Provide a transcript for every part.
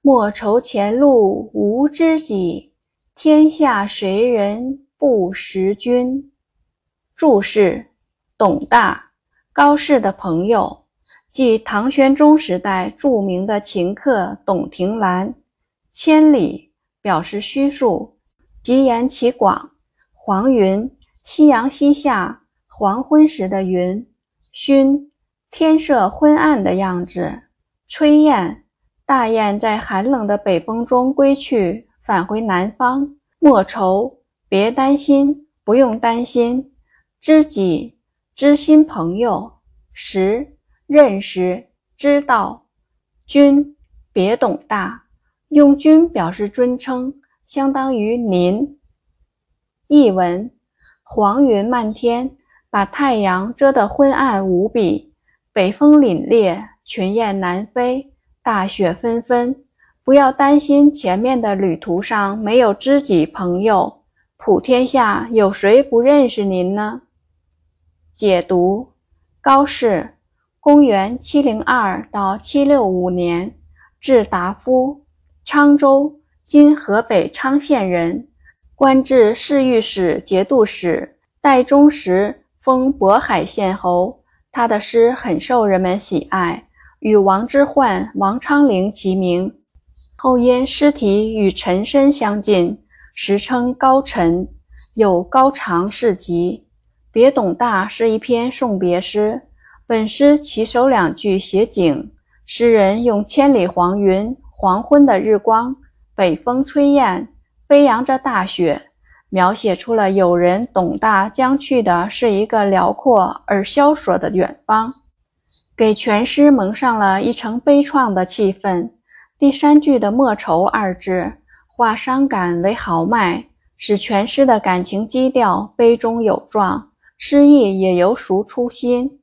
莫愁前路无知己，天下谁人不识君。注释：董大，高适的朋友，即唐玄宗时代著名的琴客董庭兰。千里表示虚数，极言其广。黄云，夕阳西下，黄昏时的云。熏，天色昏暗的样子。吹雁。大雁在寒冷的北风中归去，返回南方。莫愁，别担心，不用担心。知己，知心朋友。识，认识，知道。君，别董大，用君表示尊称，相当于您。译文：黄云漫天，把太阳遮得昏暗无比；北风凛冽，群雁南飞。大雪纷纷，不要担心前面的旅途上没有知己朋友，普天下有谁不认识您呢？解读：高适，公元七零二到七六五年，至达夫，沧州（今河北沧县）人，官至侍御史节度使。代宗时封渤海县侯。他的诗很受人们喜爱。与王之涣、王昌龄齐名，后因诗体与岑参相近，时称高岑，有高长士集。别董大是一篇送别诗，本诗起首两句写景，诗人用千里黄云、黄昏的日光、北风吹雁、飞扬着大雪，描写出了友人董大将去的是一个辽阔而萧索的远方。给全诗蒙上了一层悲怆的气氛。第三句的“莫愁”二字，化伤感为豪迈，使全诗的感情基调悲中有壮，诗意也由熟出新。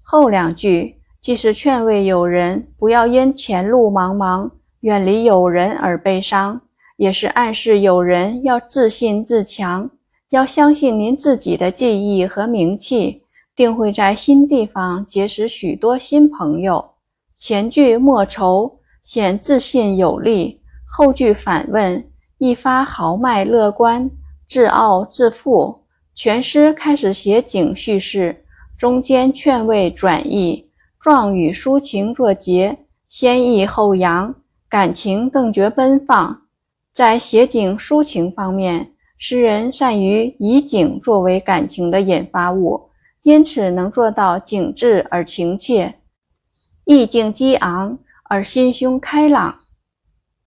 后两句既是劝慰友人不要因前路茫茫、远离友人而悲伤，也是暗示友人要自信自强，要相信您自己的技艺和名气。定会在新地方结识许多新朋友。前句莫愁显自信有力，后句反问一发豪迈乐观、自傲自负。全诗开始写景叙事，中间劝慰转意，状语抒情作结，先抑后扬，感情更觉奔放。在写景抒情方面，诗人善于以景作为感情的引发物。因此能做到景致而情切，意境激昂而心胸开朗。